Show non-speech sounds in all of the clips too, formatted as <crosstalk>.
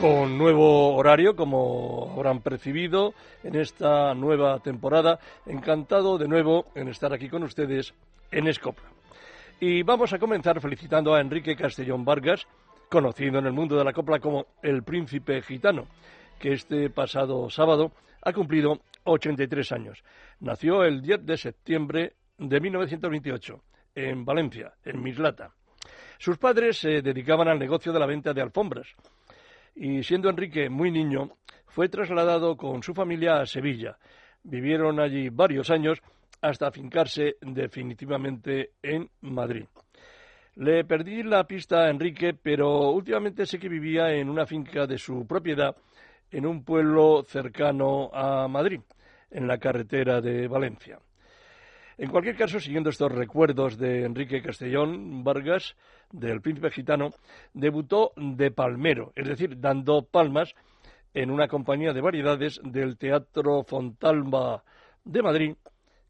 Con nuevo horario, como habrán percibido en esta nueva temporada. Encantado de nuevo en estar aquí con ustedes en Escopla. Y vamos a comenzar felicitando a Enrique Castellón Vargas, conocido en el mundo de la copla como el príncipe gitano, que este pasado sábado ha cumplido 83 años. Nació el 10 de septiembre de 1928 en Valencia, en Mislata. Sus padres se dedicaban al negocio de la venta de alfombras y siendo Enrique muy niño, fue trasladado con su familia a Sevilla. Vivieron allí varios años hasta fincarse definitivamente en Madrid. Le perdí la pista a Enrique, pero últimamente sé que vivía en una finca de su propiedad en un pueblo cercano a Madrid, en la carretera de Valencia. En cualquier caso, siguiendo estos recuerdos de Enrique Castellón Vargas, del príncipe gitano, debutó de palmero, es decir, dando palmas en una compañía de variedades del Teatro Fontalba de Madrid,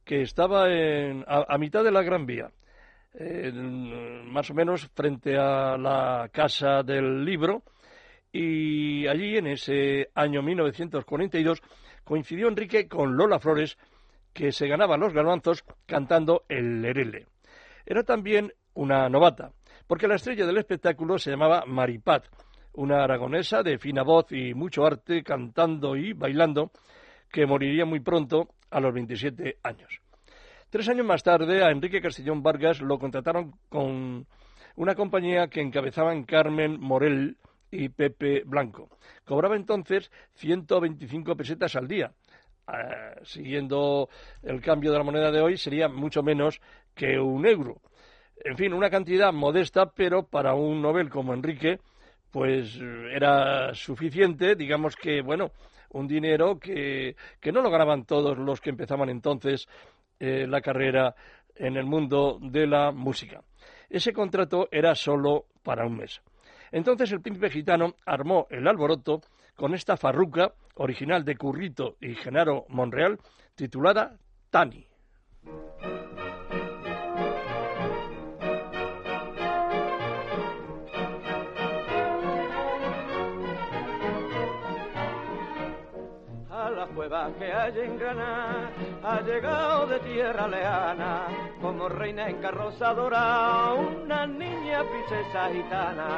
que estaba a, mitad de la Gran Vía, más o menos frente a la Casa del Libro, y allí en ese año 1942 coincidió Enrique con Lola Flores, que se ganaba los garbanzos cantando el lerele. Era también una novata, porque la estrella del espectáculo se llamaba Maripat, una aragonesa de fina voz y mucho arte cantando y bailando, que moriría muy pronto a los 27 años. Tres años más tarde, a Enrique Castellón Vargas lo contrataron con una compañía que encabezaban Carmen Morel y Pepe Blanco. Cobraba entonces 125 pesetas al día, eh, siguiendo el cambio de la moneda de hoy, sería mucho menos que un euro. En fin, una cantidad modesta, pero para un Nobel como Enrique, pues era suficiente, digamos que, bueno, un dinero que, que no lo ganaban todos los que empezaban entonces eh, la carrera en el mundo de la música. Ese contrato era solo para un mes. Entonces el príncipe gitano armó el alboroto con esta farruca original de Currito y Genaro Monreal titulada Tani. Que hay en Granada ha llegado de tierra leana como reina en carroza dorada una niña princesa gitana.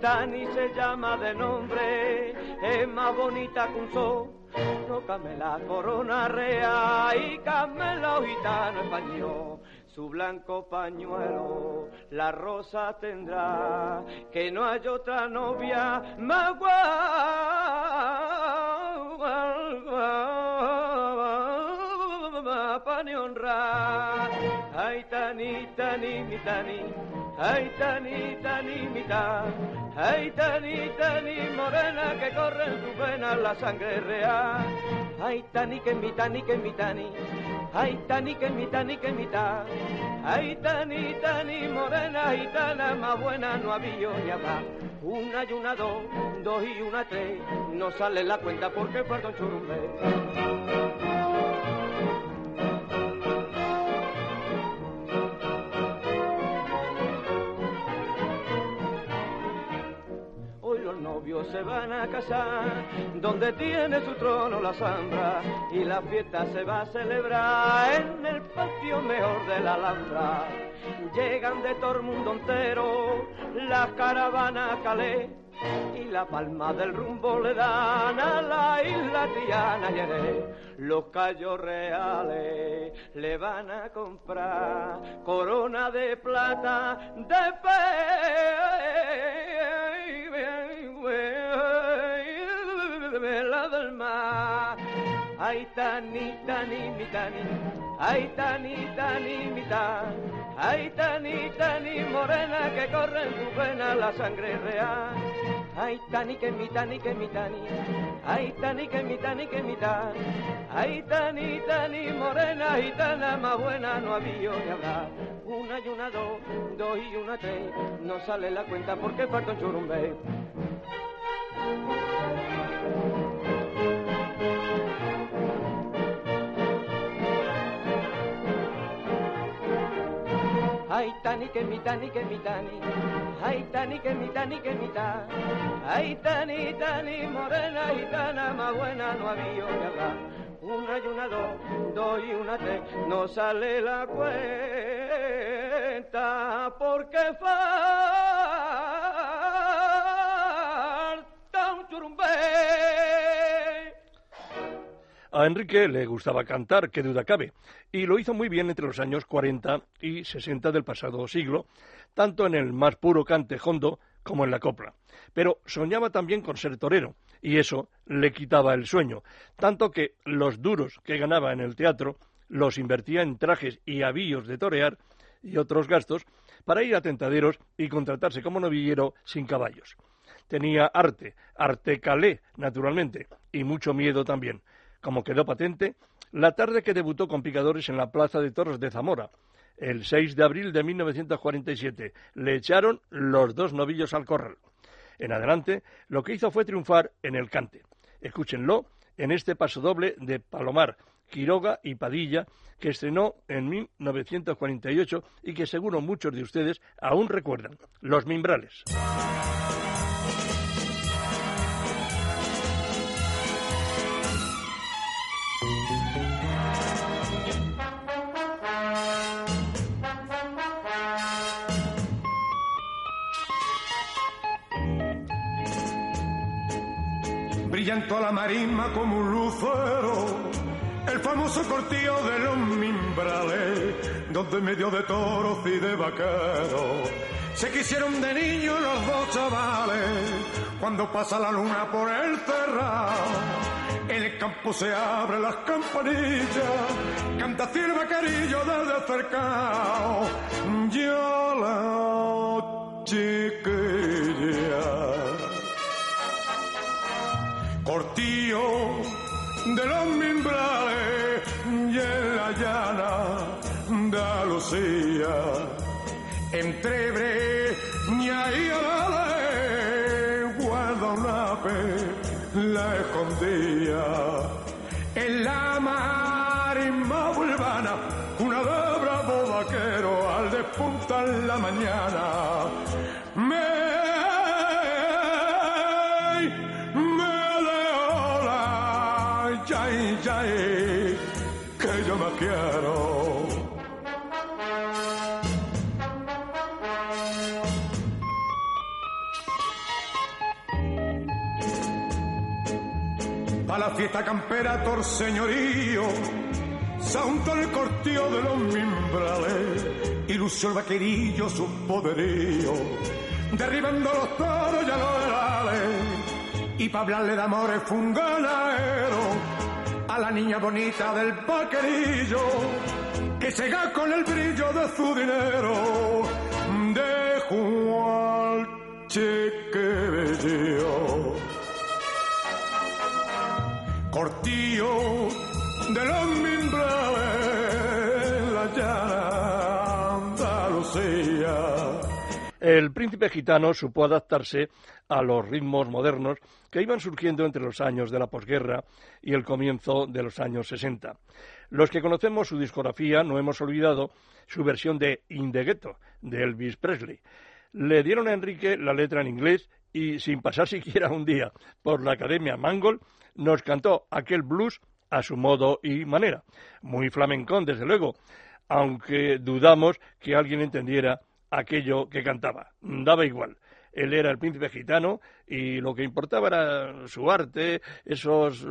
Tani se llama de nombre es más bonita que un sol Tócame la corona real y camela gitano español. Su blanco pañuelo la rosa tendrá, que no hay otra novia más guapa Ay, tani, tani, mi tani, ay, tani, tani, mi tani, ay, tani, tani, morena que corre en tu venas la sangre real. Ay, tani, que mi tani, que mi tani, Ay, tani, que mi tani, que mi ta. Ay, tani, tani, morena, gitana, más buena no había ni habrá. Una y una, dos, dos y una, tres. No sale la cuenta porque don Churumbe. Se van a casar, donde tiene su trono la zambra, y la fiesta se va a celebrar en el patio mejor de la Alhambra. Llegan de todo el mundo entero las caravanas Calais, y la palma del rumbo le dan a la isla Tiana y Los callos reales le van a comprar corona de plata de fe la del mar. Ay, tani, tani, mi tani, ay, tani, tani, mi ay, tani, tani, morena que corre en tu pena la sangre real. Ay, tani que mi tani que mi tani. Ay, tani que mi tani que mi tani. Ay, tani, tani, morena gitana, más buena no había de hablar. Una y una dos, dos y una tres. No sale la cuenta porque un churumbe. Ay, tani que mi tani que mi tani. Ay, tani que mi tani que mi tani. Ay, tani, tani, morena gitana, más buena no había hablar. Una y una dos, dos y una tres, no sale la cuenta porque falta A Enrique le gustaba cantar, qué duda cabe, y lo hizo muy bien entre los años 40 y 60 del pasado siglo, tanto en el más puro cante hondo como en la copla. Pero soñaba también con ser torero, y eso le quitaba el sueño, tanto que los duros que ganaba en el teatro los invertía en trajes y avíos de torear y otros gastos para ir a tentaderos y contratarse como novillero sin caballos. Tenía arte, arte calé, naturalmente, y mucho miedo también como quedó patente, la tarde que debutó con picadores en la Plaza de Toros de Zamora, el 6 de abril de 1947. Le echaron los dos novillos al corral. En adelante, lo que hizo fue triunfar en el cante. Escúchenlo en este paso doble de Palomar, Quiroga y Padilla, que estrenó en 1948 y que seguro muchos de ustedes aún recuerdan, Los Mimbrales. Brillando a la marisma como un lucero, el famoso cortillo de los mimbrales, donde medio de toros y de vaqueros se quisieron de niños los dos chavales, cuando pasa la luna por el cerrado. En el campo se abren las campanillas, canta así el vaquerillo desde cercado. Yo la chiquilla cortillo de los mimbrales y en la llana Andalucía, entre Breña y Orales, guarda una pe, la escondía en la marisma urbana, una de bravo vaquero al despuntar la mañana. Me quiero. Pa' la fiesta campera, tor señorío, santo el cortillo de los mimbrales, y lució el vaquerillo su poderío, derribando los toros y a los herales y para hablarle de amores fue un ganadero a la niña bonita del paquerillo que se ga con el brillo de su dinero de Juan Chiquebello cortillo de los mimbrales la llana el príncipe gitano supo adaptarse a los ritmos modernos que iban surgiendo entre los años de la posguerra y el comienzo de los años 60. Los que conocemos su discografía no hemos olvidado su versión de In Ghetto de Elvis Presley. Le dieron a Enrique la letra en inglés y, sin pasar <laughs> siquiera un día por la Academia Mangold, nos cantó aquel blues a su modo y manera. Muy flamencón, desde luego, aunque dudamos que alguien entendiera aquello que cantaba. Daba igual. Él era el príncipe gitano y lo que importaba era su arte, esos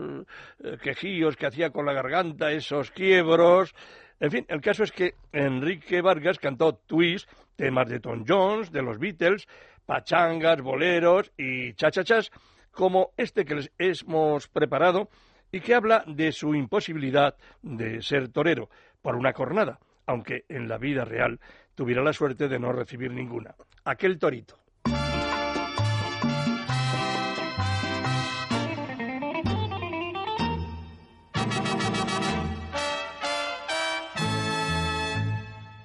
eh, quejíos que hacía con la garganta, esos quiebros. En fin, el caso es que Enrique Vargas cantó twist, temas de Tom Jones, de los Beatles, pachangas, boleros y chachachas, como este que les hemos preparado y que habla de su imposibilidad de ser torero por una cornada, aunque en la vida real tuviera la suerte de no recibir ninguna. Aquel torito.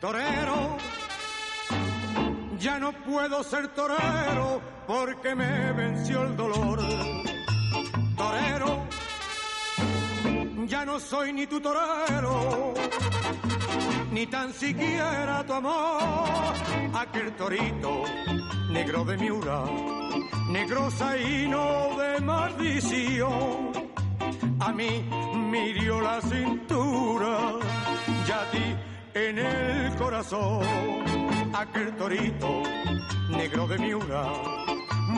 Torero, ya no puedo ser torero porque me venció el dolor. Torero ya no soy ni tu torero, ni tan siquiera tu amor. Aquel torito, negro de miura, negro saíno de maldición. A mí me la cintura, ya a ti en el corazón. Aquel torito, negro de miura,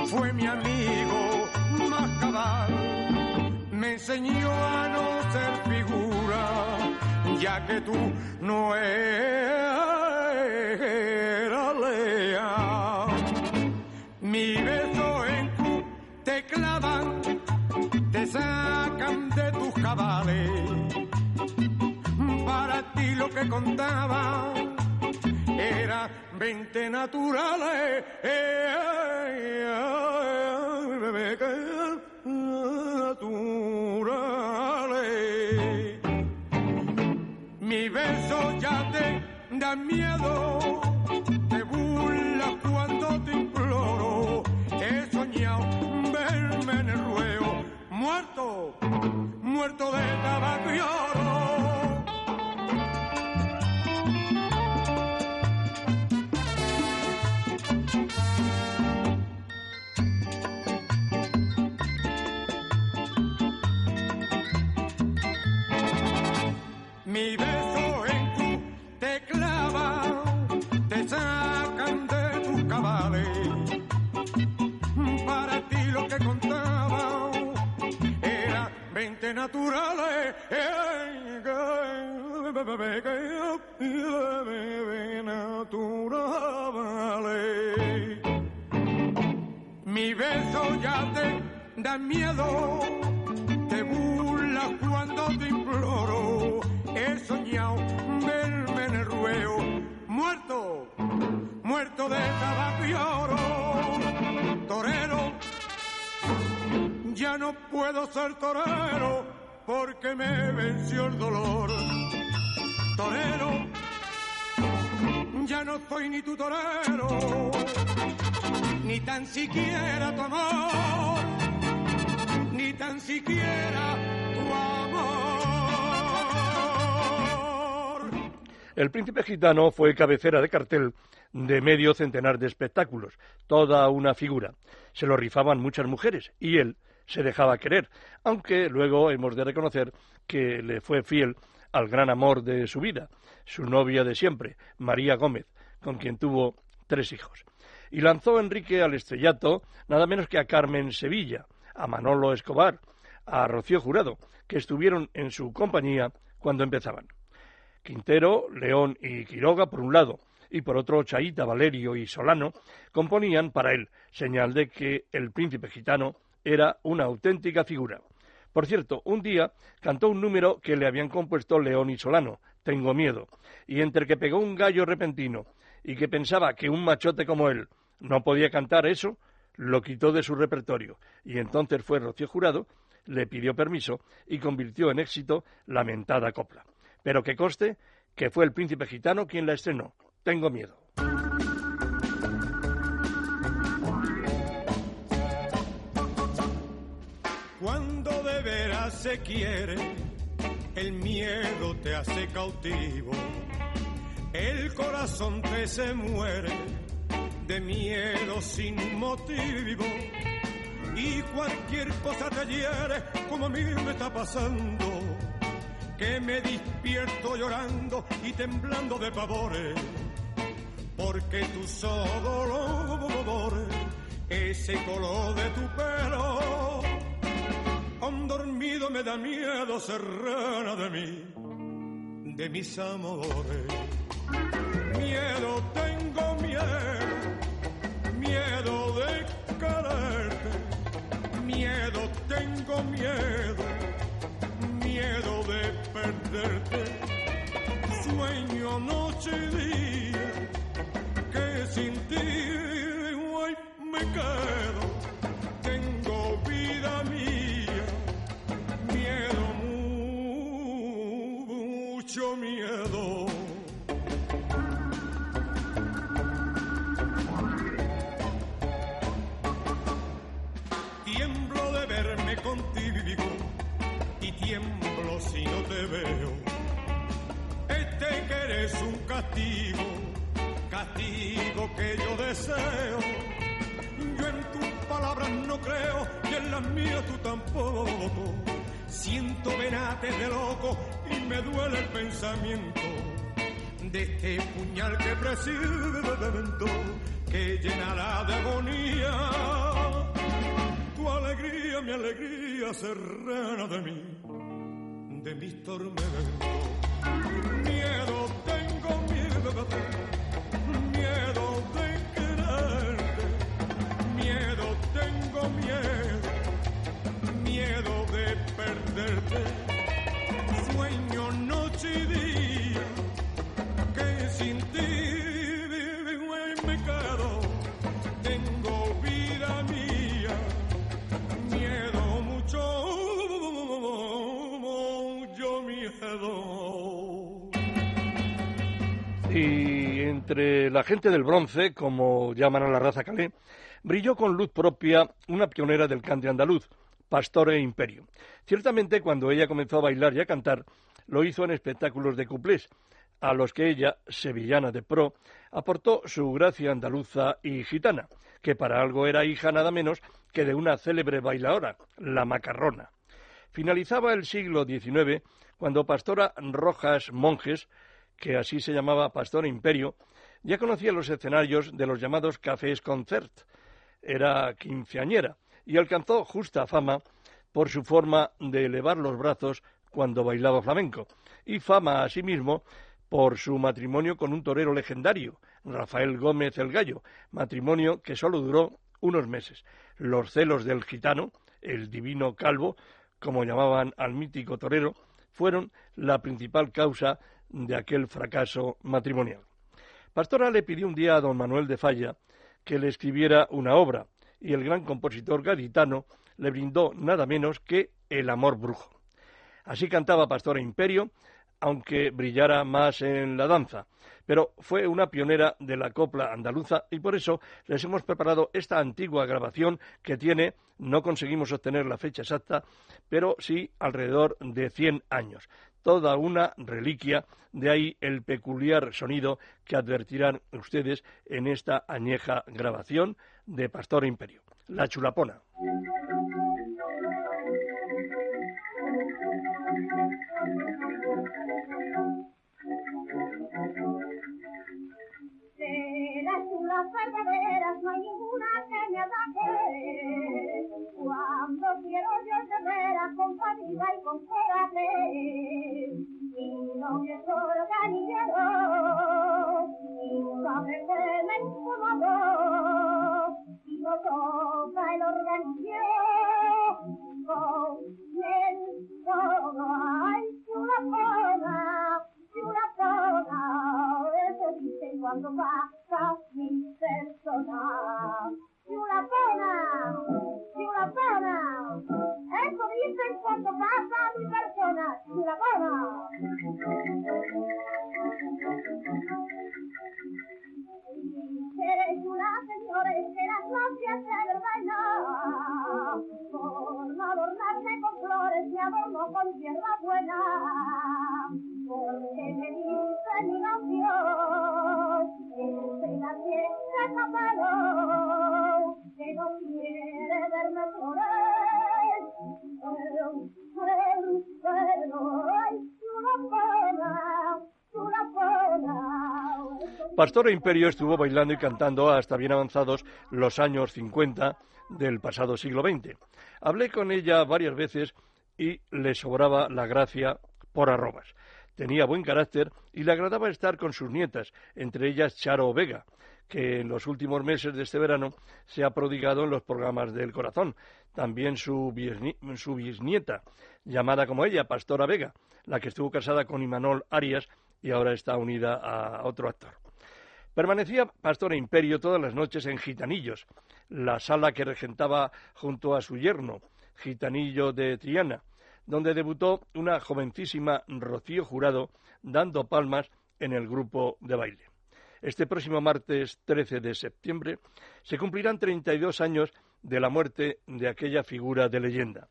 fue mi amigo más cabal. Me enseñó a no ser figura, ya que tú no eras leal. Mi beso en Q te clavan, te sacan de tus cabales. Para ti lo que contaba era 20 naturales. Naturales. Mi beso ya te da miedo, te burlas cuando te imploro. He soñado verme en el ruedo, muerto, muerto de tabaco 20 naturales. Naturales. Mi beso ya te da miedo, te burlas cuando te imploro. He soñado verme en el ruedo, muerto, muerto de tabaco y oro. Torero, ya no puedo ser torero porque me venció el dolor. Torero, ya no soy ni tu torero, ni tan siquiera tu amor, ni tan siquiera tu amor. El príncipe gitano fue cabecera de cartel de medio centenar de espectáculos, toda una figura. Se lo rifaban muchas mujeres y él se dejaba querer, aunque luego hemos de reconocer que le fue fiel al gran amor de su vida, su novia de siempre, María Gómez, con quien tuvo tres hijos. Y lanzó Enrique al estrellato nada menos que a Carmen Sevilla, a Manolo Escobar, a Rocío Jurado, que estuvieron en su compañía cuando empezaban. Quintero, León y Quiroga por un lado, y por otro Chaita, Valerio y Solano, componían para él, señal de que el príncipe gitano era una auténtica figura. Por cierto, un día cantó un número que le habían compuesto León y Solano, Tengo miedo, y entre que pegó un gallo repentino y que pensaba que un machote como él no podía cantar eso, lo quitó de su repertorio, y entonces fue Rocío Jurado, le pidió permiso y convirtió en éxito la mentada copla. Pero que conste que fue el príncipe gitano quien la estrenó. Tengo miedo. Se quiere, el miedo te hace cautivo, el corazón te se muere de miedo sin motivo. Y cualquier cosa te hiere como a mí me está pasando, que me despierto llorando y temblando de pavores, porque tus dolores, ese color de tu pelo, aún dormido me da miedo serrana de mí, de mis amores. Miedo tengo miedo, miedo de quererte, miedo tengo miedo, miedo de perderte. Sueño noche y día que sin ti hoy me quedo. De loco y me duele el pensamiento de este puñal que presiento que llenará de agonía tu alegría, mi alegría serrana de mí, de mis tormentos. La gente del bronce, como llaman a la raza calé, brilló con luz propia una pionera del cante andaluz, Pastore Imperio. Ciertamente, cuando ella comenzó a bailar y a cantar, lo hizo en espectáculos de cuplés, a los que ella, sevillana de pro, aportó su gracia andaluza y gitana, que para algo era hija nada menos que de una célebre bailadora, la macarrona. Finalizaba el siglo XIX cuando Pastora Rojas Monjes, que así se llamaba Pastora Imperio, ya conocía los escenarios de los llamados cafés concert. Era quinceañera y alcanzó justa fama por su forma de elevar los brazos cuando bailaba flamenco, y fama asimismo por su matrimonio con un torero legendario, Rafael Gómez el Gallo, matrimonio que solo duró unos meses. Los celos del gitano, el divino calvo, como llamaban al mítico torero, fueron la principal causa de aquel fracaso matrimonial. Pastora le pidió un día a don Manuel de Falla que le escribiera una obra, y el gran compositor gaditano le brindó nada menos que El amor brujo. Así cantaba Pastora Imperio, aunque brillara más en la danza. Pero fue una pionera de la copla andaluza y por eso les hemos preparado esta antigua grabación que tiene, no conseguimos obtener la fecha exacta, pero sí alrededor de 100 años. Toda una reliquia, de ahí el peculiar sonido que advertirán ustedes en esta añeja grabación de Pastor Imperio, La Chulapona. De las chulas verdaderas no hay ninguna que me ataque. Cuando quiero yo te veras con fatiga y con coraje. Y no me organillero, y sabe que me incomodó. Y no toca el organillo con el todo. Ay, chula pona, chula pona, eso dicen cuando pasa mi persona. Chula pona, chula pona, eso dicen cuando pasa mi persona. Chula pona. Eres una señora las noches de bailar Por no adornarme con flores me adorno con tierra buena Pastora Imperio estuvo bailando y cantando hasta bien avanzados los años 50 del pasado siglo XX. Hablé con ella varias veces y le sobraba la gracia por arrobas. Tenía buen carácter y le agradaba estar con sus nietas, entre ellas Charo Vega, que en los últimos meses de este verano se ha prodigado en los programas del corazón. También su, bisni- su bisnieta, llamada como ella, Pastora Vega, la que estuvo casada con Imanol Arias y ahora está unida a otro actor. Permanecía Pastora Imperio todas las noches en Gitanillos, la sala que regentaba junto a su yerno, Gitanillo de Triana, donde debutó una jovencísima Rocío Jurado dando palmas en el grupo de baile. Este próximo martes 13 de septiembre se cumplirán 32 años de la muerte de aquella figura de leyenda,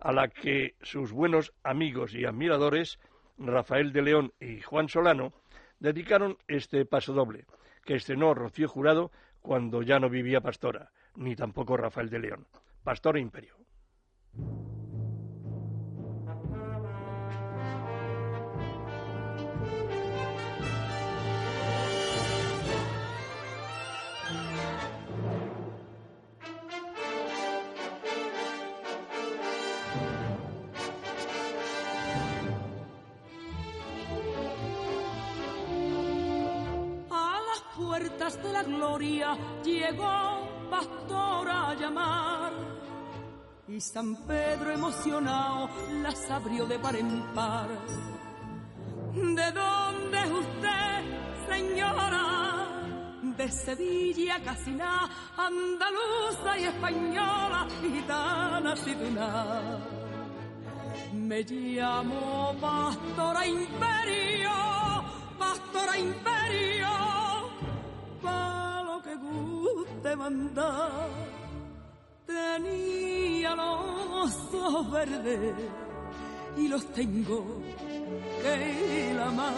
a la que sus buenos amigos y admiradores, Rafael de León y Juan Solano, dedicaron este pasodoble, que estrenó Rocío Jurado cuando ya no vivía Pastora, ni tampoco Rafael de León. Pastora Imperio. De la gloria llegó pastor a llamar. Y San Pedro emocionado las abrió de par en par. ¿De dónde es usted, señora? De Sevilla, Casina, andaluza y española, gitana, tuna. Me llamo Pastora Imperio, Pastora Imperio mandar. Tenía los ojos verdes y los tengo que amar.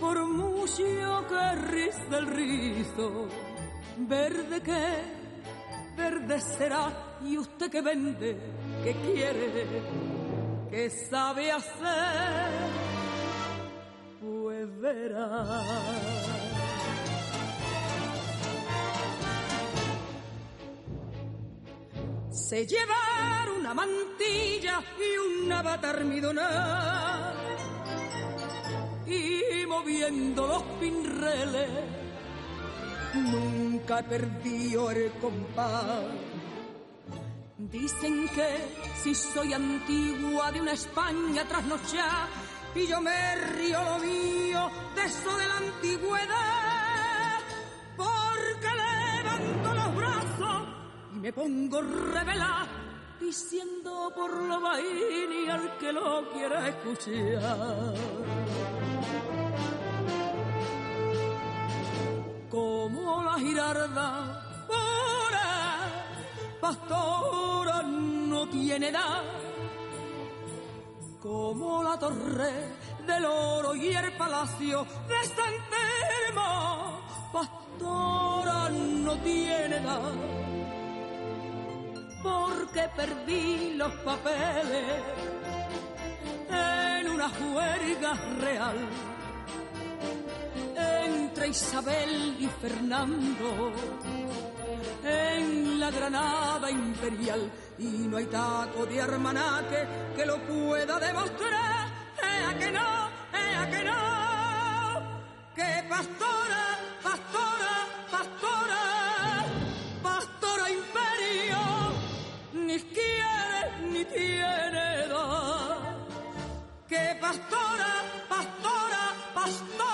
Por mucho que riza el rizo, verde que verde será. Y usted que vende, que quiere, que sabe hacer, pues verá. Se llevar una mantilla y bata almidonada y moviendo los pinreles nunca he perdido el compás. Dicen que si soy antigua de una España trasnochada y yo me río lo mío de eso de la antigüedad me pongo revela diciendo por lo y al que lo quiera escuchar. Como la girarda pura, pastora no tiene edad. Como la torre del oro y el palacio de San Telmo, pastora no tiene edad porque perdí los papeles en una juerga real entre Isabel y Fernando en la Granada imperial y no hay taco de hermanaque que lo pueda demostrar. ¡Ea que no! ¡Ea que no! ¡Que pastora, pastora, pastora, pastora ni quiere ni tiene edad. Que pastora, pastora, pastora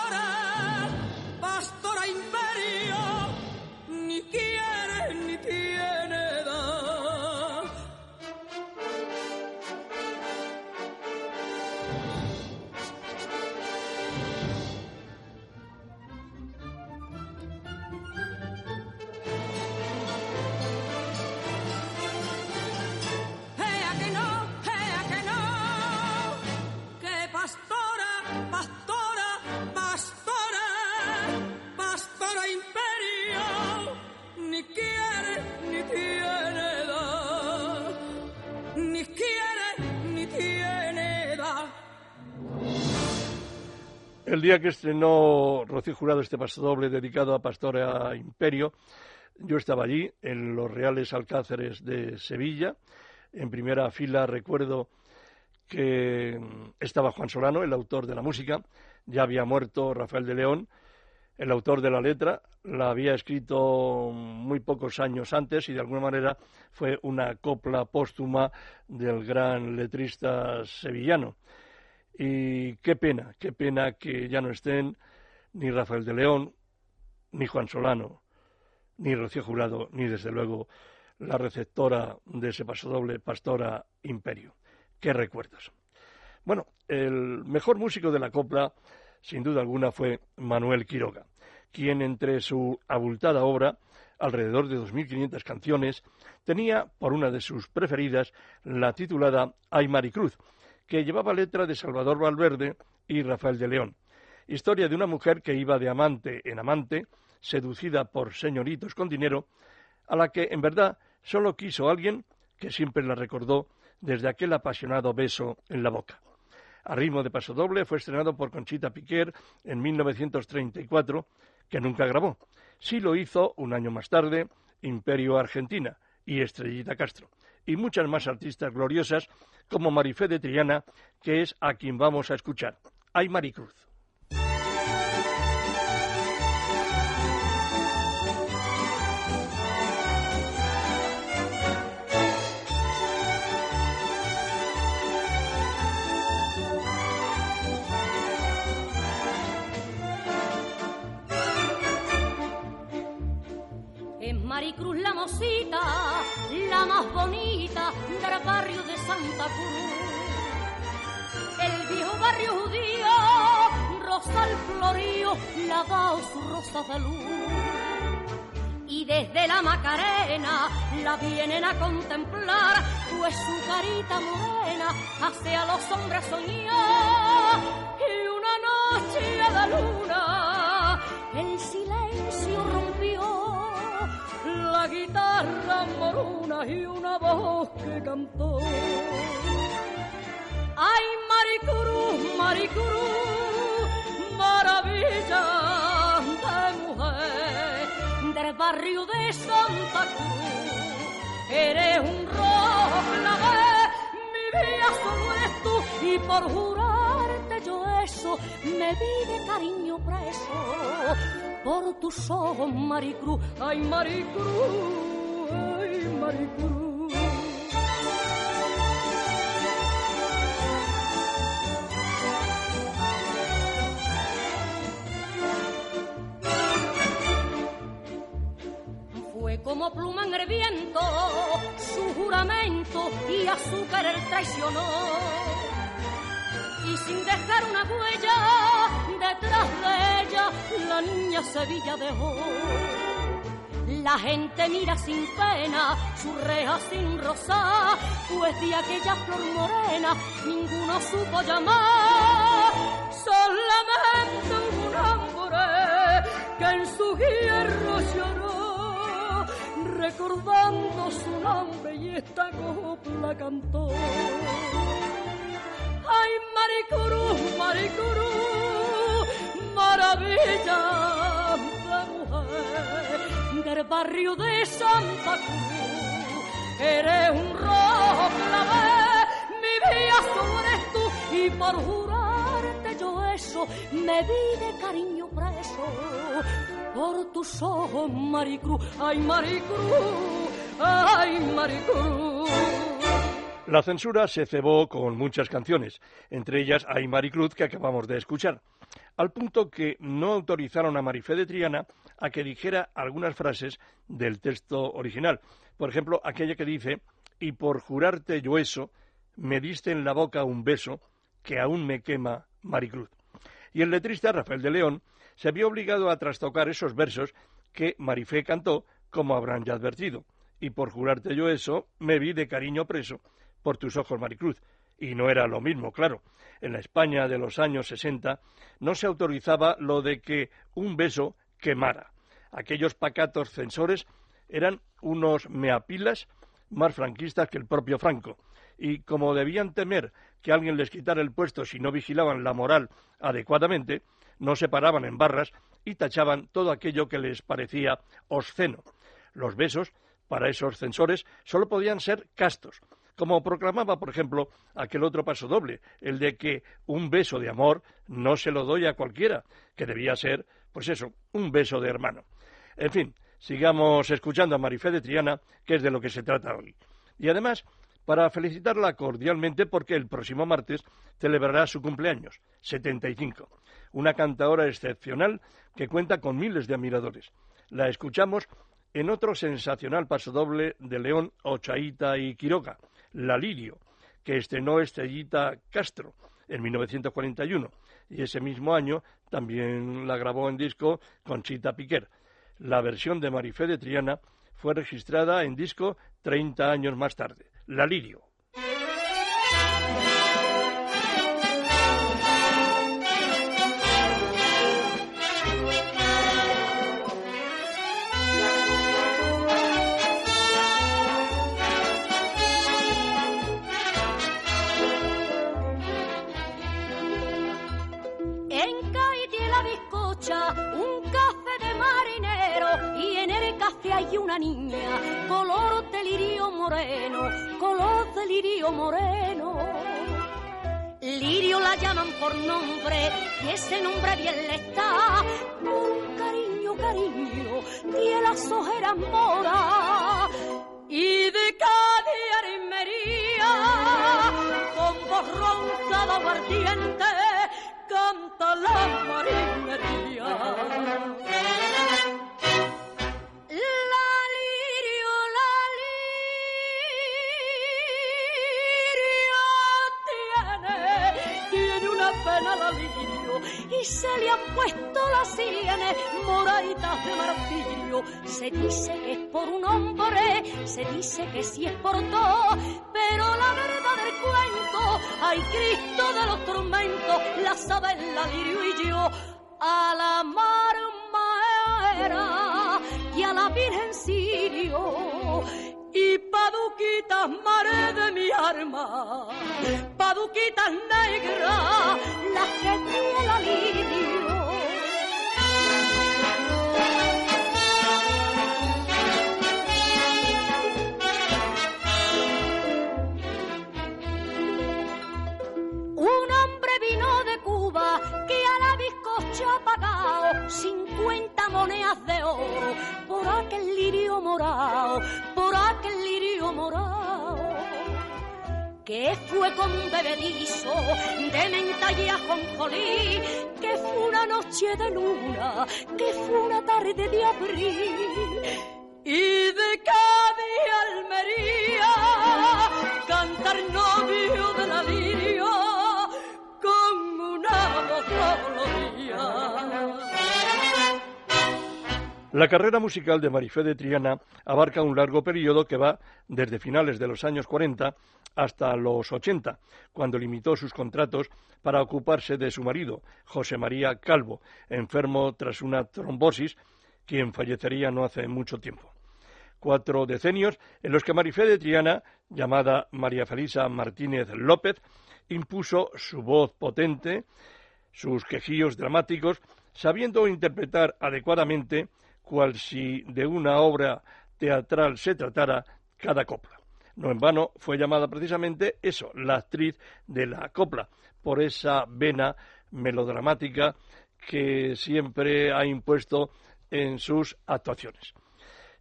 El día que estrenó Rocío Jurado este paso doble dedicado a Pastora Imperio, yo estaba allí, en los Reales Alcáceres de Sevilla. En primera fila recuerdo que estaba Juan Solano, el autor de la música, ya había muerto Rafael de León, el autor de la letra, la había escrito muy pocos años antes y de alguna manera fue una copla póstuma del gran letrista sevillano. Y qué pena, qué pena que ya no estén ni Rafael de León, ni Juan Solano, ni Rocío Jurado, ni desde luego la receptora de ese pasodoble, Pastora Imperio. Qué recuerdos. Bueno, el mejor músico de la copla, sin duda alguna, fue Manuel Quiroga, quien entre su abultada obra alrededor de 2.500 canciones, tenía por una de sus preferidas la titulada Ay Maricruz, que llevaba letra de Salvador Valverde y Rafael de León. Historia de una mujer que iba de amante en amante, seducida por señoritos con dinero, a la que en verdad solo quiso alguien que siempre la recordó desde aquel apasionado beso en la boca. A ritmo de paso doble fue estrenado por Conchita Piquer en 1934, que nunca grabó. Sí lo hizo un año más tarde Imperio Argentina y Estrellita Castro, y muchas más artistas gloriosas como Marifé de Triana, que es a quien vamos a escuchar. Ay Maricruz. La más bonita del barrio de Santa Cruz. El viejo barrio judío, rosal florío, lavado su rosa de luz. Y desde la Macarena la vienen a contemplar, pues su carita morena hace a los hombres soñar. Y una noche de luna, guitarra moruna y una voz que cantó. Ay, Maricruz, Maricruz, maravilla de mujer del barrio de Santa Cruz. Eres un rojo mi vida solo eres tú y por jurarte yo eso me vi de cariño preso por tus ojos, Maricruz, ay Maricruz, ay Maricruz. Fue como pluma en el viento su juramento y azúcar el traicionó y sin dejar una huella detrás de ella la niña Sevilla dejó. La gente mira sin pena su reja sin rosar, pues de aquella flor morena ninguno supo llamar. Solamente un hombre que en su hierro lloró, recordando su nombre y esta copla cantó. Ay, Maricurú, Maricurú, barrio de Santa Cruz. Eres un rojo clavé, mi vida solo eres tú y por jurarte yo eso me vi de cariño preso por tus ojos, Maricruz. Ay, Maricruz, ay, Maricruz. La censura se cebó con muchas canciones, entre ellas Ay Maricruz, que acabamos de escuchar, al punto que no autorizaron a Marifé de Triana a que dijera algunas frases del texto original. Por ejemplo, aquella que dice, y por jurarte yo eso, me diste en la boca un beso que aún me quema Maricruz. Y el letrista Rafael de León se vio obligado a trastocar esos versos que Marifé cantó, como habrán ya advertido. Y por jurarte yo eso, me vi de cariño preso por tus ojos, Maricruz. Y no era lo mismo, claro. En la España de los años 60 no se autorizaba lo de que un beso quemara. Aquellos pacatos censores eran unos meapilas más franquistas que el propio Franco. Y como debían temer que alguien les quitara el puesto si no vigilaban la moral adecuadamente, no se paraban en barras y tachaban todo aquello que les parecía obsceno. Los besos, para esos censores, solo podían ser castos, como proclamaba, por ejemplo, aquel otro paso doble, el de que un beso de amor no se lo doy a cualquiera, que debía ser, pues eso, un beso de hermano. En fin, sigamos escuchando a Marifé de Triana, que es de lo que se trata hoy. Y además, para felicitarla cordialmente porque el próximo martes celebrará su cumpleaños, 75. Una cantadora excepcional que cuenta con miles de admiradores. La escuchamos en otro sensacional pasodoble de León, Ochaíta y Quiroga, La Lirio, que estrenó Estrellita Castro en 1941 y ese mismo año también la grabó en disco Conchita Piquer. La versión de Marifé de Triana fue registrada en disco 30 años más tarde, La Lirio. Niña, color de lirio moreno, color de lirio moreno. Lirio la llaman por nombre y ese nombre bien le está. Por cariño, cariño, tiene las ojeras moras y de Cádiz a Almería, con voz ronca de aguardiente, canta la marinería. Se le han puesto las sienes moraditas de martirio. Se dice que es por un hombre, se dice que sí es por dos, pero la verdad del cuento, ay Cristo de los tormentos, la saben la lirio y yo, a la mar maera y a la Virgen Sirio. Y paduquitas, mare de mi arma, paduquitas negras, que fue una noche de luna, que fue una tarde de abril. La carrera musical de Marifé de Triana abarca un largo periodo que va desde finales de los años 40 hasta los 80, cuando limitó sus contratos para ocuparse de su marido, José María Calvo, enfermo tras una trombosis, quien fallecería no hace mucho tiempo. Cuatro decenios en los que Marifé de Triana, llamada María Felisa Martínez López, impuso su voz potente, sus quejíos dramáticos, sabiendo interpretar adecuadamente, cual si de una obra teatral se tratara, cada copla. No en vano fue llamada precisamente eso, la actriz de la copla, por esa vena melodramática que siempre ha impuesto en sus actuaciones.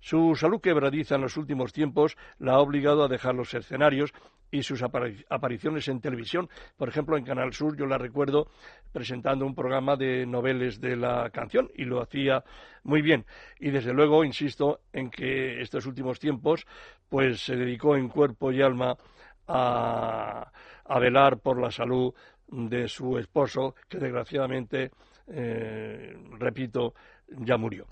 Su salud quebradiza en los últimos tiempos la ha obligado a dejar los escenarios y sus apari- apariciones en televisión. Por ejemplo, en Canal Sur yo la recuerdo presentando un programa de noveles de la canción y lo hacía muy bien. Y desde luego insisto en que estos últimos tiempos pues se dedicó en cuerpo y alma a, a velar por la salud de su esposo, que desgraciadamente, eh, repito, ya murió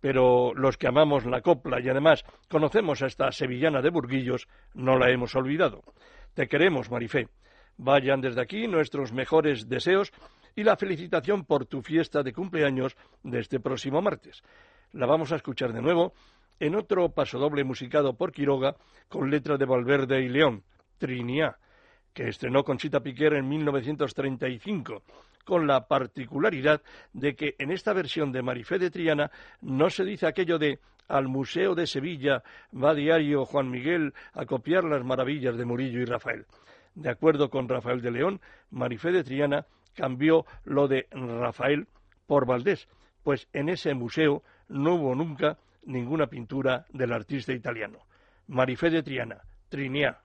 pero los que amamos la copla y además conocemos a esta sevillana de Burguillos, no la hemos olvidado. Te queremos, Marifé. Vayan desde aquí nuestros mejores deseos y la felicitación por tu fiesta de cumpleaños de este próximo martes. La vamos a escuchar de nuevo en otro pasodoble musicado por Quiroga con letra de Valverde y León, Trinidad, que estrenó Conchita Piquer en 1935 con la particularidad de que en esta versión de Marifé de Triana no se dice aquello de al Museo de Sevilla va diario Juan Miguel a copiar las maravillas de Murillo y Rafael. De acuerdo con Rafael de León, Marifé de Triana cambió lo de Rafael por Valdés, pues en ese museo no hubo nunca ninguna pintura del artista italiano. Marifé de Triana, Trinidad.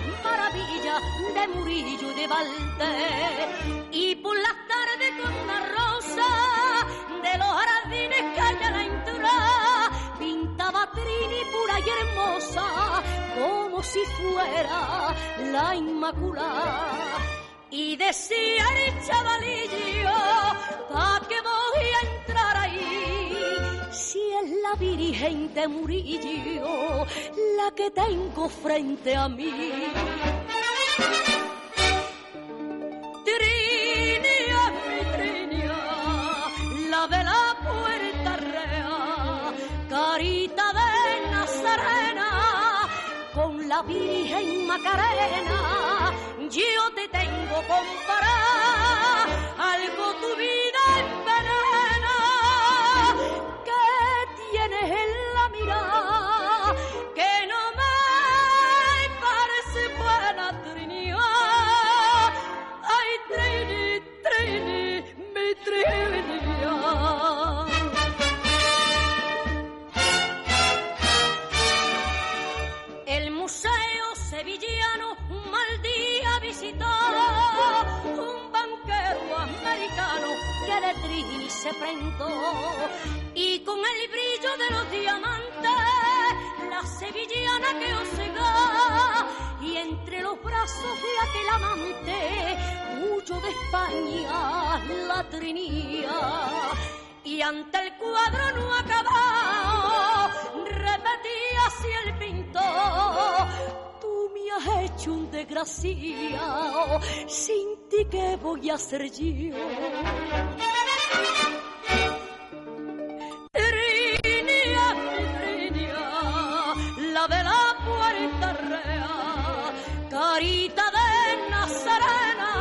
Las maravillas de Murillo y de Valdés. Y por las tardes con una rosa de los jardines que hay a la pintaba Trini pura y hermosa, como si fuera la Inmaculada. Y decía el chavalillo, la Virgen de Murillo la que tengo frente a mí. Trinia, mi Trinia, la de la puerta real, carita de Nazarena, con la Virgen Macarena, yo te tengo comparar, algo tu vida se prendó y con el brillo de los diamantes la sevillana que osega y entre los brazos de aquel amante huyó de España la Trinía y ante el cuadro no acabado repetía así el pintor has hecho un desgraciado sin ti qué voy a hacer yo Trinia, mi Trinia, la de la puerta real, carita de Nazarena,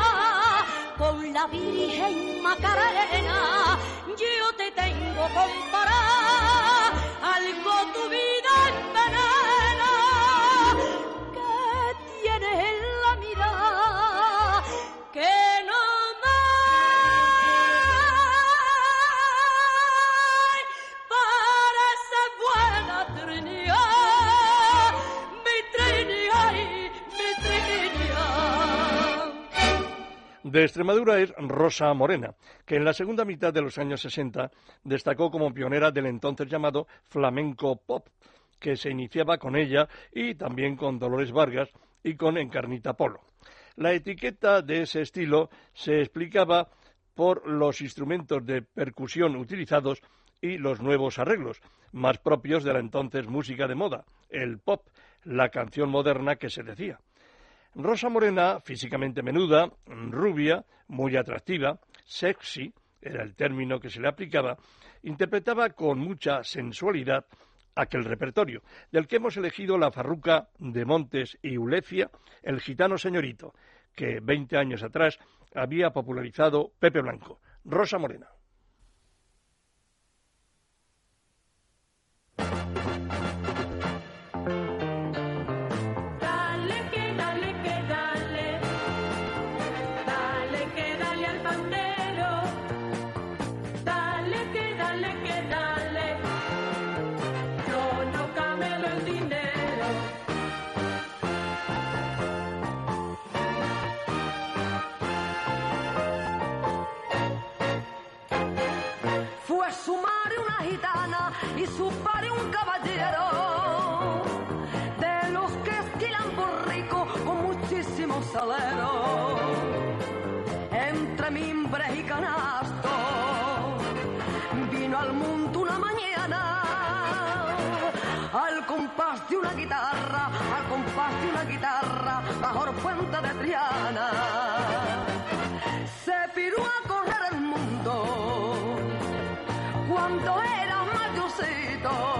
con la Virgen Macarena, yo te tengo comparar, De Extremadura es Rosa Morena, que en la segunda mitad de los años 60 destacó como pionera del entonces llamado flamenco pop, que se iniciaba con ella y también con Dolores Vargas y con Encarnita Polo. La etiqueta de ese estilo se explicaba por los instrumentos de percusión utilizados y los nuevos arreglos, más propios de la entonces música de moda, el pop, la canción moderna que se decía. Rosa Morena, físicamente menuda, rubia, muy atractiva, sexy, era el término que se le aplicaba, interpretaba con mucha sensualidad aquel repertorio, del que hemos elegido la farruca de Montes y Ulecia, el gitano señorito, que 20 años atrás había popularizado Pepe Blanco. Rosa Morena. Y su padre un caballero, de los que estilan por rico con muchísimo salero. Entre mimbres y canastos vino al mundo una mañana al compás de una guitarra, al compás de una guitarra bajo el puente de Triana. 到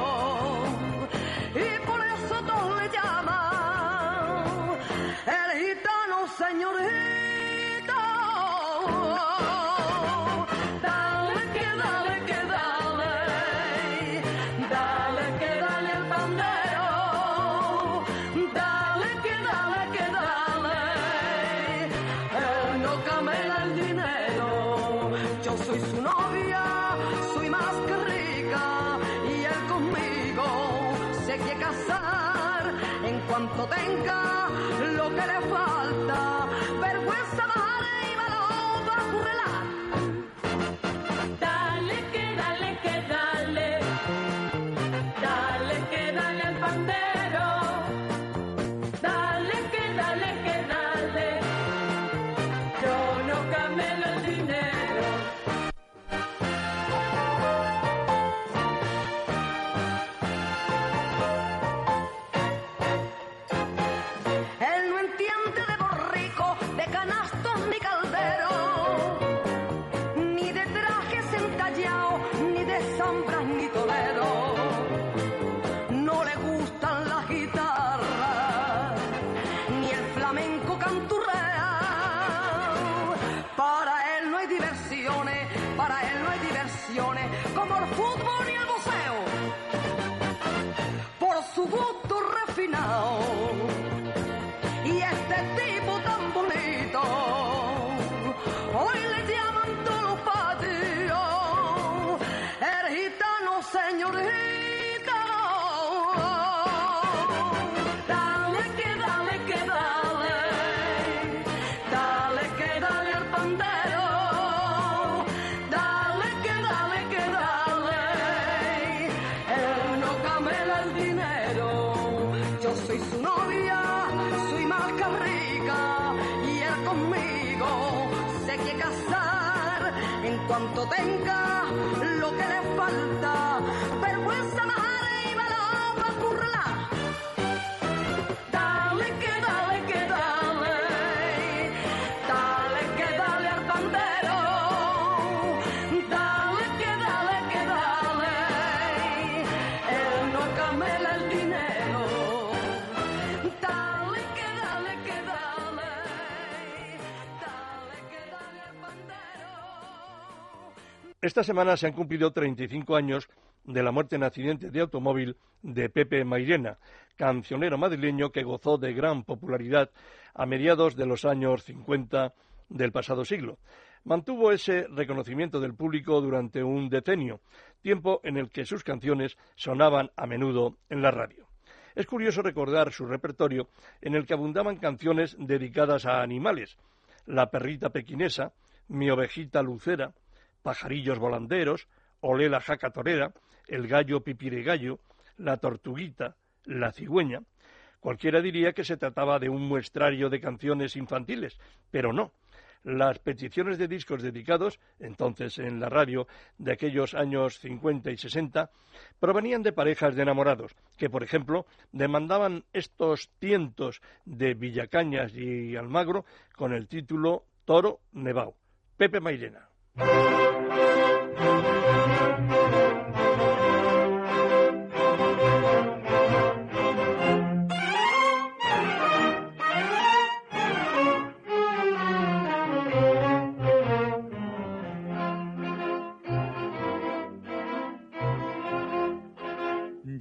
Por tenga lo que le falta. Esta semana se han cumplido 35 años de la muerte en accidente de automóvil de Pepe Mairena, cancionero madrileño que gozó de gran popularidad a mediados de los años 50 del pasado siglo. Mantuvo ese reconocimiento del público durante un decenio, tiempo en el que sus canciones sonaban a menudo en la radio. Es curioso recordar su repertorio en el que abundaban canciones dedicadas a animales, La perrita pequinesa, Mi ovejita lucera, Pajarillos volanderos, Olé la jaca torera, El gallo pipiregallo, La tortuguita, La cigüeña. Cualquiera diría que se trataba de un muestrario de canciones infantiles, pero no. Las peticiones de discos dedicados, entonces en la radio de aquellos años 50 y 60, provenían de parejas de enamorados, que por ejemplo demandaban estos tientos de Villacañas y Almagro con el título Toro Nevao. Pepe Mairena.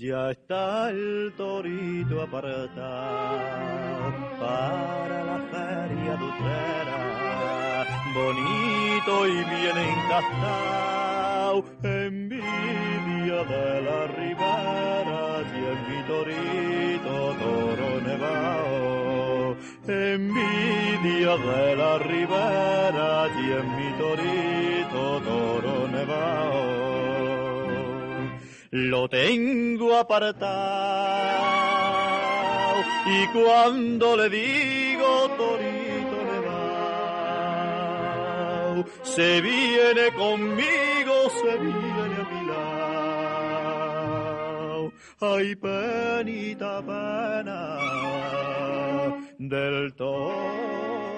Ya está el torito apartado para la feria de Utrera, bonito y bien encastado, apartado y cuando le digo torito nevao, se viene conmigo, se viene a mi lado. Ay, penita pena del toro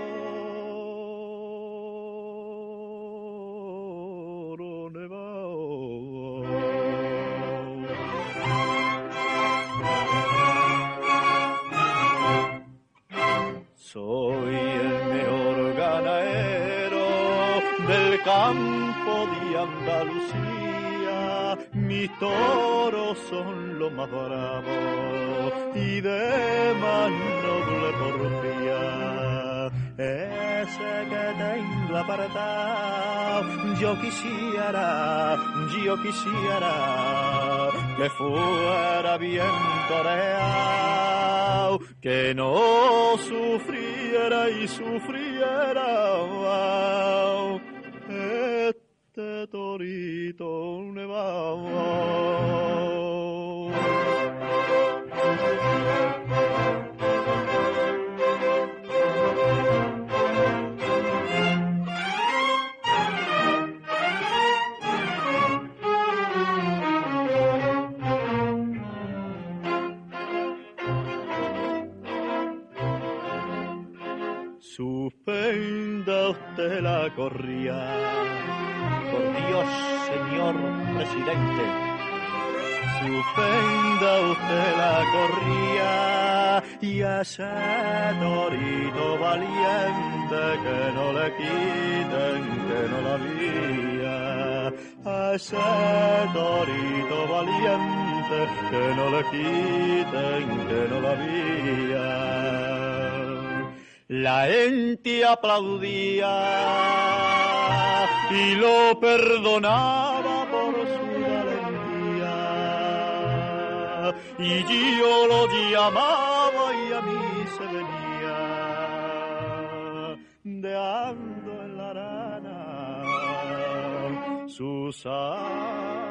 toros son los más bravos y de más noble porfía. ese que tengo apartado. Yo quisiera, yo quisiera que fuera bien toreado, que no sufriera y sufriera este torito nevado. Suspenda usted la corría. Señor presidente. Suspenda usted la corría y a ese torito valiente que no le quiten, que no la lía. A ese torito valiente que no le quiten, que no la lía. La gente aplaudía y lo perdonaba por su valentía. Y yo lo llamaba y a mí se venía de ando en la arana su sangre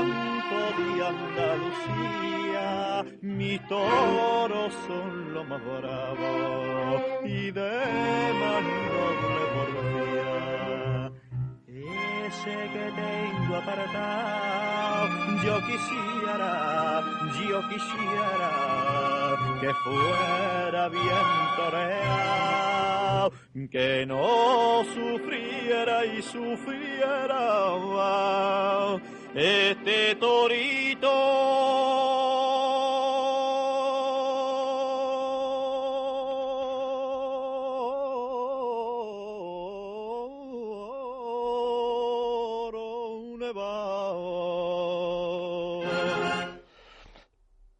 campo de Andalucía. Mis toros son los más bravos y de más noble porfía. Ese que tengo apartado, yo quisiera, yo quisiera que fuera bien toreado, que no sufriera y sufriera este torito.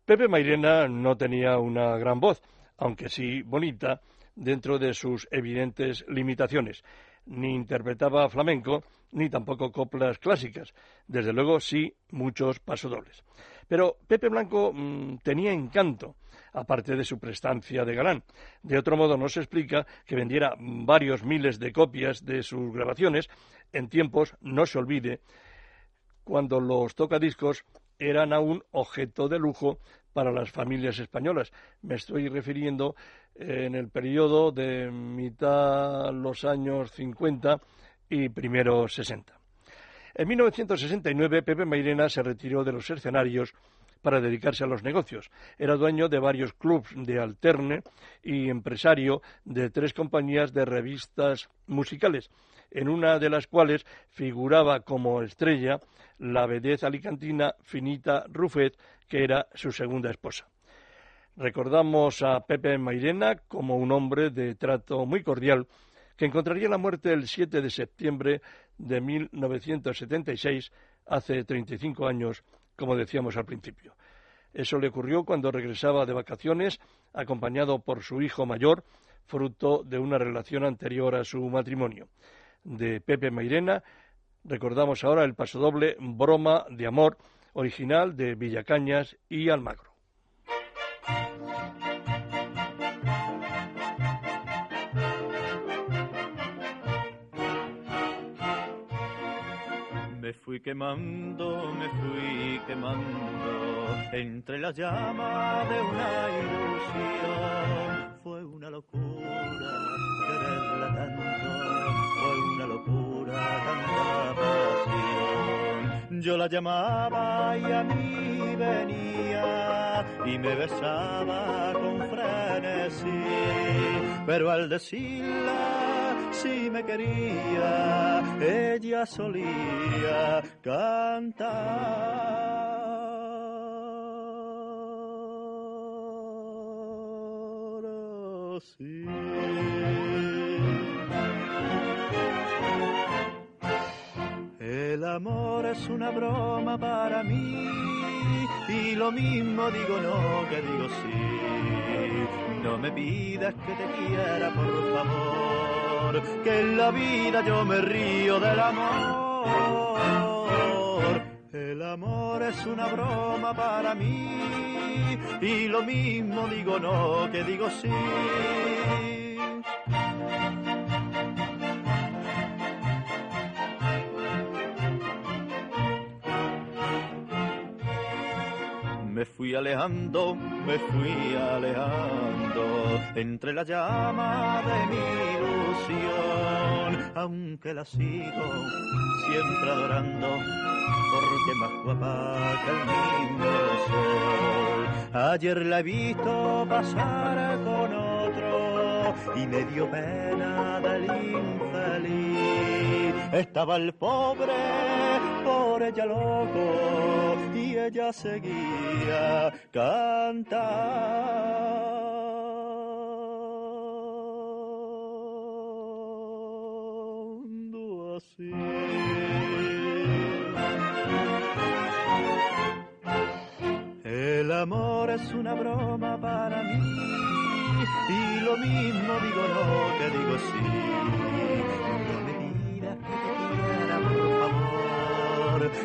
Pepe Mairena no tenía una gran voz, aunque sí bonita, dentro de sus evidentes limitaciones. Ni interpretaba flamenco, ni tampoco coplas clásicas. Desde luego, sí, muchos pasodobles. Pero Pepe Blanco mm, tenía encanto, aparte de su prestancia de galán. De otro modo, no se explica que vendiera varios miles de copias de sus grabaciones en tiempos, no se olvide, cuando los tocadiscos eran aún objeto de lujo para las familias españolas. Me estoy refiriendo eh, en el periodo de mitad los años 50 y primeros 60. En 1969 Pepe Mairena se retiró de los escenarios para dedicarse a los negocios. Era dueño de varios clubs de alterne y empresario de tres compañías de revistas musicales, en una de las cuales figuraba como estrella la vedez alicantina Finita Ruffet, que era su segunda esposa. Recordamos a Pepe Mairena como un hombre de trato muy cordial que encontraría la muerte el 7 de septiembre de 1976, hace 35 años, como decíamos al principio. Eso le ocurrió cuando regresaba de vacaciones, acompañado por su hijo mayor, fruto de una relación anterior a su matrimonio. De Pepe Mairena recordamos ahora el pasodoble Broma de Amor, original de Villacañas y Almagro. Me fui quemando, me fui quemando entre las llamas de una ilusión. Fue una locura quererla tanto, fue una locura tanta pasión. Yo la llamaba y a mí venía y me besaba con frenesí, pero al decirla si me quería, ella solía cantar. El amor es una broma para mí y lo mismo digo no que digo sí. No me pidas que te quiera, por favor, que en la vida yo me río del amor. El amor es una broma para mí y lo mismo digo no que digo sí. Fui alejando, me fui alejando entre la llama de mi ilusión, aunque la sigo siempre adorando, porque más guapa que el mismo sol. Ayer la he visto pasar con otro y me dio pena del infeliz. Estaba el pobre por ella loco ella seguía cantando así. El amor es una broma para mí y lo mismo digo no que digo sí.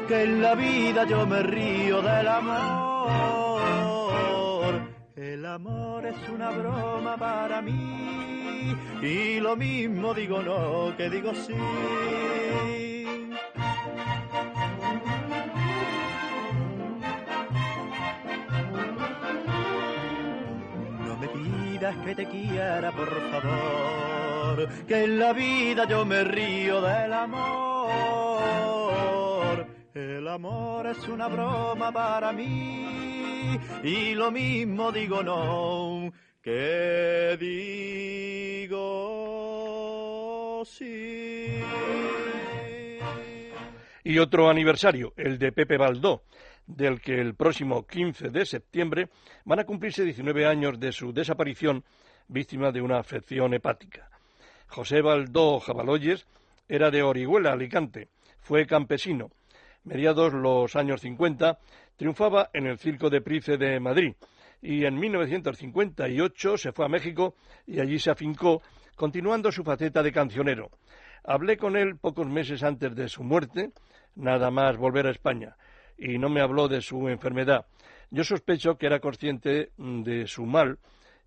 Que en la vida yo me río del amor. El amor es una broma para mí y lo mismo digo no que digo sí. No me pidas que te quiera, por favor, que en la vida yo me río del amor. El amor es una broma para mí y lo mismo digo no que digo sí. Y otro aniversario, el de Pepe Baldó, del que el próximo 15 de septiembre van a cumplirse 19 años de su desaparición víctima de una afección hepática. José Baldó Jabaloyes era de Orihuela, Alicante, fue campesino. Mediados los años 50 triunfaba en el Circo de Price de Madrid y en 1958 se fue a México y allí se afincó, continuando su faceta de cancionero. Hablé con él pocos meses antes de su muerte, nada más volver a España, y no me habló de su enfermedad. Yo sospecho que era consciente de su mal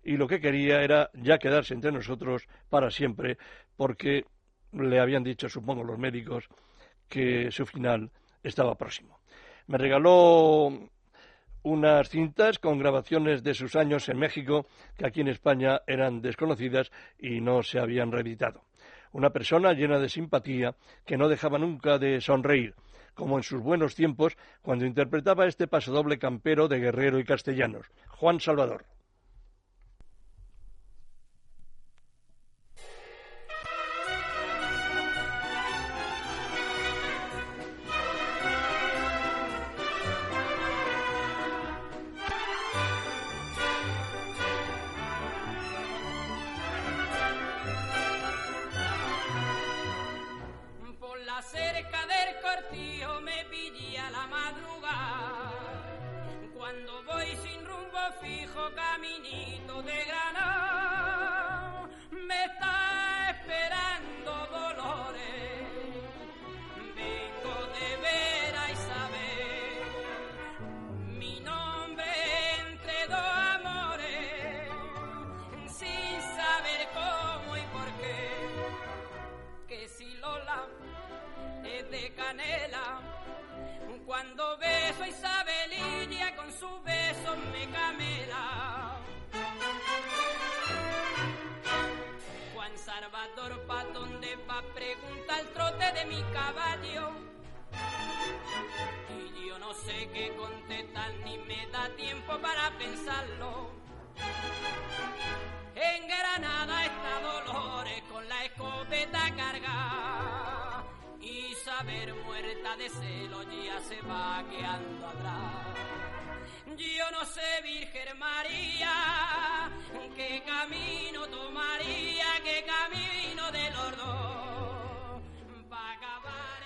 y lo que quería era ya quedarse entre nosotros para siempre, porque le habían dicho, supongo, los médicos, que su final estaba próximo. Me regaló unas cintas con grabaciones de sus años en México que aquí en España eran desconocidas y no se habían reeditado. Una persona llena de simpatía que no dejaba nunca de sonreír, como en sus buenos tiempos cuando interpretaba este pasodoble campero de Guerrero y Castellanos, Juan Salvador. De mi caballo. Y yo no sé qué contestar ni me da tiempo para pensarlo. En Granada está Dolores con la escopeta cargada. Isabel muerta de celo ya se va quedando atrás. Yo no sé, Virgen María, qué camino tomar.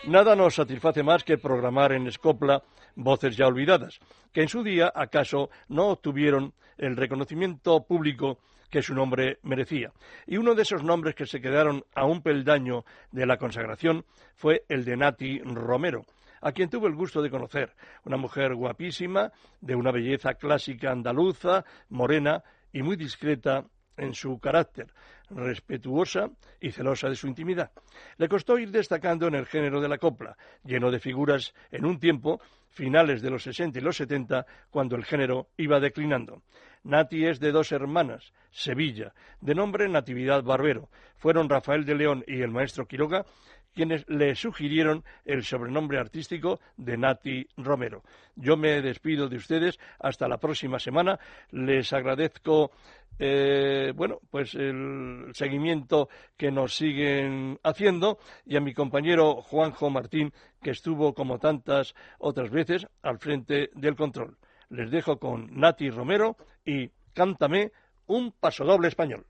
Nada nos satisface más que programar en Escopla voces ya olvidadas, que en su día acaso no obtuvieron el reconocimiento público que su nombre merecía. Y uno de esos nombres que se quedaron a un peldaño de la consagración fue el de Nati Romero, a quien tuve el gusto de conocer, una mujer guapísima, de una belleza clásica andaluza, morena y muy discreta en su carácter, respetuosa y celosa de su intimidad. Le costó ir destacando en el género de la copla, lleno de figuras en un tiempo, finales de los 60 y los 70, cuando el género iba declinando. Nati es de dos hermanas, Sevilla, de nombre Natividad Barbero. Fueron Rafael de León y el maestro Quiroga quienes le sugirieron el sobrenombre artístico de Nati Romero. Yo me despido de ustedes hasta la próxima semana. Les agradezco eh, bueno, pues el seguimiento que nos siguen haciendo y a mi compañero Juanjo Martín, que estuvo como tantas otras veces al frente del control. Les dejo con Nati Romero y cántame un pasodoble español.